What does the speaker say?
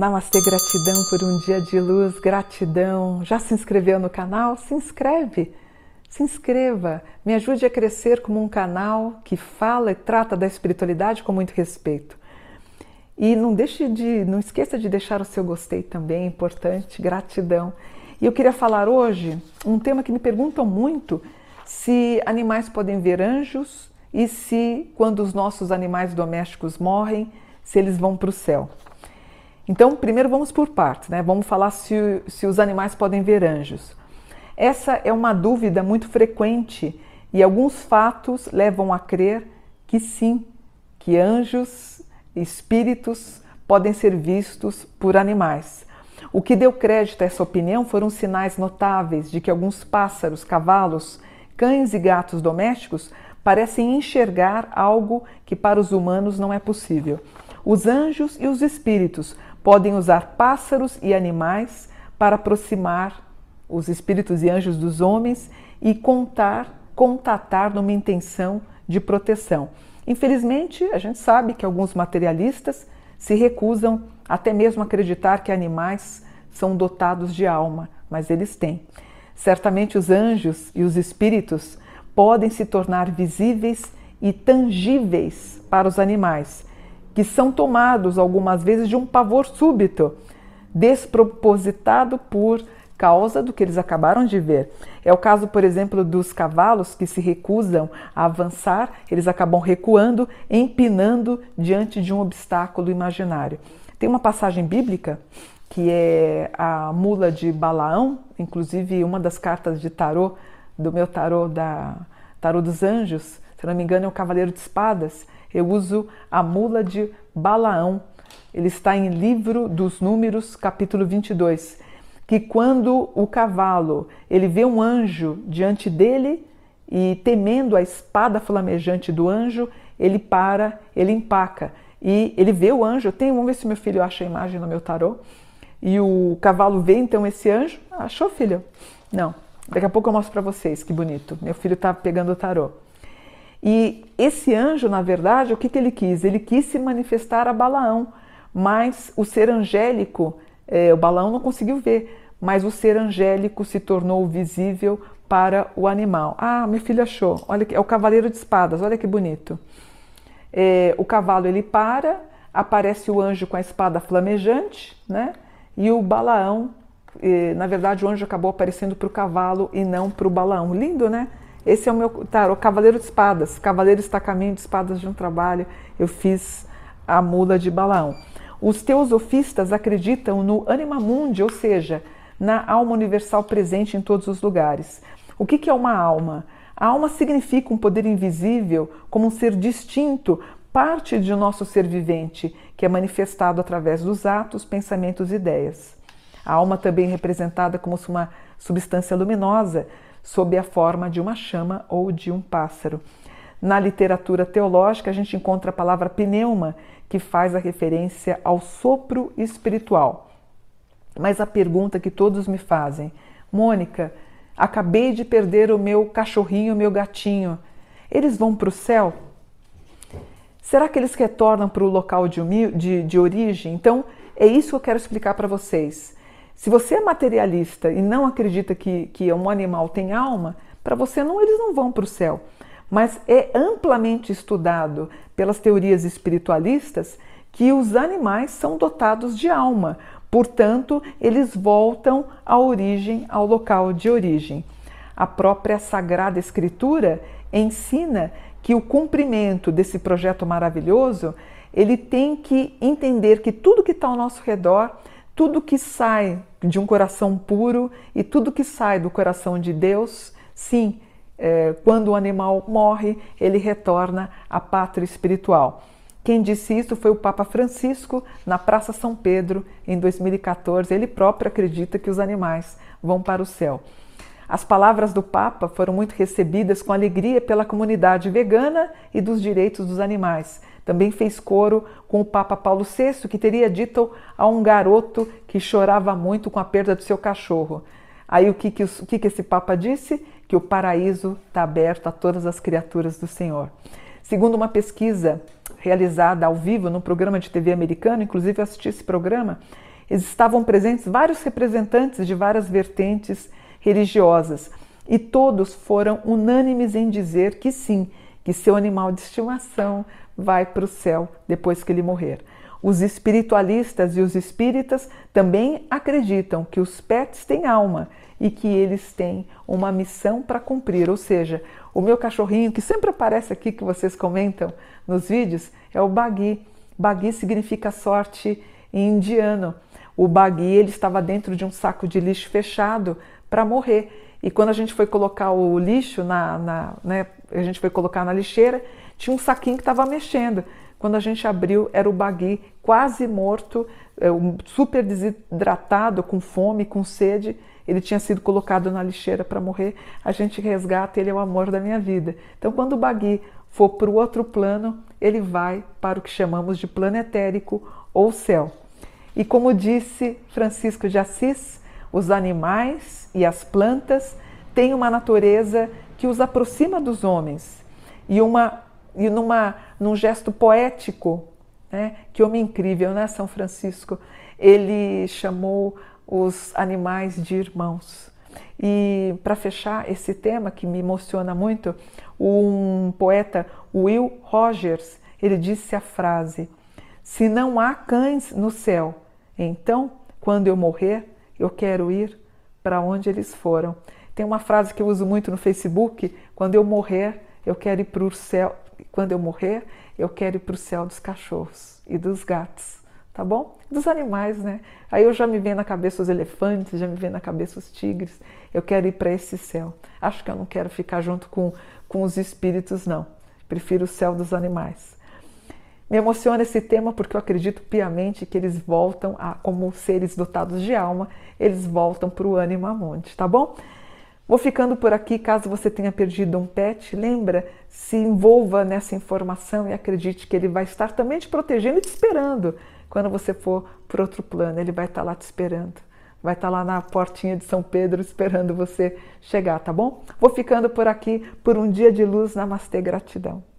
Namastê, gratidão por um dia de luz, gratidão. Já se inscreveu no canal? Se inscreve, se inscreva, me ajude a crescer como um canal que fala e trata da espiritualidade com muito respeito. E não deixe de, não esqueça de deixar o seu gostei também, é importante, gratidão. E eu queria falar hoje um tema que me perguntam muito se animais podem ver anjos e se quando os nossos animais domésticos morrem, se eles vão para o céu. Então, primeiro vamos por partes, né? Vamos falar se, se os animais podem ver anjos. Essa é uma dúvida muito frequente e alguns fatos levam a crer que sim, que anjos, espíritos podem ser vistos por animais. O que deu crédito a essa opinião foram sinais notáveis de que alguns pássaros, cavalos, cães e gatos domésticos parecem enxergar algo que para os humanos não é possível. Os anjos e os espíritos podem usar pássaros e animais para aproximar os espíritos e anjos dos homens e contar, contatar numa intenção de proteção. Infelizmente, a gente sabe que alguns materialistas se recusam até mesmo acreditar que animais são dotados de alma, mas eles têm. Certamente os anjos e os espíritos podem se tornar visíveis e tangíveis para os animais, que são tomados algumas vezes de um pavor súbito, despropositado por causa do que eles acabaram de ver. É o caso, por exemplo, dos cavalos que se recusam a avançar, eles acabam recuando, empinando diante de um obstáculo imaginário. Tem uma passagem bíblica que é a mula de Balaão, inclusive uma das cartas de tarô do meu tarô da tarô dos anjos, se não me engano é o cavaleiro de espadas, eu uso a mula de Balaão. Ele está em Livro dos Números, capítulo 22, que quando o cavalo, ele vê um anjo diante dele e temendo a espada flamejante do anjo, ele para, ele empaca e ele vê o anjo. Tem, vamos ver se meu filho acha a imagem no meu tarô. E o cavalo vê então esse anjo. Achou, filho? Não. Daqui a pouco eu mostro para vocês, que bonito. Meu filho está pegando o tarô. E esse anjo, na verdade, o que, que ele quis? Ele quis se manifestar a Balaão, mas o ser angélico, é, o Balaão não conseguiu ver, mas o ser angélico se tornou visível para o animal. Ah, meu filho achou, olha é o cavaleiro de espadas, olha que bonito. É, o cavalo ele para, aparece o anjo com a espada flamejante, né? E o Balaão, é, na verdade, o anjo acabou aparecendo para o cavalo e não para o Balaão. Lindo, né? Esse é o meu tarô, Cavaleiro de Espadas. Cavaleiro está caminho de espadas de um trabalho. Eu fiz a mula de Balaão. Os teosofistas acreditam no anima mundi, ou seja, na alma universal presente em todos os lugares. O que é uma alma? A alma significa um poder invisível, como um ser distinto, parte de nosso ser vivente, que é manifestado através dos atos, pensamentos e ideias. A alma também é representada como uma substância luminosa, sob a forma de uma chama ou de um pássaro. Na literatura teológica, a gente encontra a palavra pneuma, que faz a referência ao sopro espiritual. Mas a pergunta que todos me fazem, Mônica, acabei de perder o meu cachorrinho, o meu gatinho, eles vão para o céu? Será que eles retornam para o local de, de, de origem? Então, é isso que eu quero explicar para vocês. Se você é materialista e não acredita que, que um animal tem alma, para você não, eles não vão para o céu. Mas é amplamente estudado pelas teorias espiritualistas que os animais são dotados de alma, portanto, eles voltam à origem, ao local de origem. A própria Sagrada Escritura ensina que o cumprimento desse projeto maravilhoso, ele tem que entender que tudo que está ao nosso redor tudo que sai de um coração puro e tudo que sai do coração de Deus, sim, é, quando o animal morre, ele retorna à pátria espiritual. Quem disse isso foi o Papa Francisco na Praça São Pedro em 2014. Ele próprio acredita que os animais vão para o céu. As palavras do Papa foram muito recebidas com alegria pela comunidade vegana e dos direitos dos animais. Também fez coro com o Papa Paulo VI, que teria dito a um garoto que chorava muito com a perda do seu cachorro: Aí o que, que, o que, que esse Papa disse? Que o paraíso está aberto a todas as criaturas do Senhor. Segundo uma pesquisa realizada ao vivo no programa de TV americano, inclusive eu assisti esse programa, estavam presentes vários representantes de várias vertentes religiosas e todos foram unânimes em dizer que sim, que seu animal de estimação vai para o céu depois que ele morrer. Os espiritualistas e os espíritas também acreditam que os pets têm alma e que eles têm uma missão para cumprir. Ou seja, o meu cachorrinho, que sempre aparece aqui, que vocês comentam nos vídeos, é o Bagui. Bagui significa sorte em indiano. O Bagui ele estava dentro de um saco de lixo fechado para morrer. E quando a gente foi colocar o lixo na, na né, a gente foi colocar na lixeira, tinha um saquinho que estava mexendo. Quando a gente abriu, era o bagui quase morto, é, super desidratado, com fome, com sede. Ele tinha sido colocado na lixeira para morrer. A gente resgata, ele é o amor da minha vida. Então, quando o bagui for para o outro plano, ele vai para o que chamamos de plano etérico ou céu. E como disse Francisco de Assis, os animais e as plantas têm uma natureza que os aproxima dos homens e uma e numa, num gesto poético, né? que homem incrível, né, São Francisco? Ele chamou os animais de irmãos. E para fechar esse tema que me emociona muito, um poeta, Will Rogers, ele disse a frase: Se não há cães no céu, então, quando eu morrer, eu quero ir para onde eles foram. Tem uma frase que eu uso muito no Facebook: quando eu morrer, eu quero ir para o céu, quando eu morrer, eu quero ir para o céu dos cachorros e dos gatos, tá bom? Dos animais, né? Aí eu já me vem na cabeça os elefantes, já me vem na cabeça os tigres. Eu quero ir para esse céu. Acho que eu não quero ficar junto com, com os espíritos, não. Prefiro o céu dos animais. Me emociona esse tema porque eu acredito piamente que eles voltam a, como seres dotados de alma, eles voltam para o ânima monte, tá bom? Vou ficando por aqui. Caso você tenha perdido um pet, lembra, se envolva nessa informação e acredite que ele vai estar também te protegendo e te esperando. Quando você for para outro plano, ele vai estar lá te esperando. Vai estar lá na portinha de São Pedro esperando você chegar, tá bom? Vou ficando por aqui por um dia de luz. Namastê, gratidão.